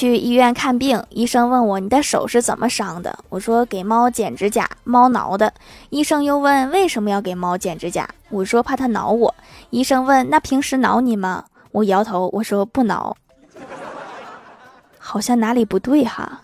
去医院看病医生问我你的手是怎么伤的？我说给猫剪指甲猫挠的。医生又问为什么要给猫剪指甲？我说怕它挠我。医生问那平时挠你吗？我摇头我说不挠。好像哪里不对哈。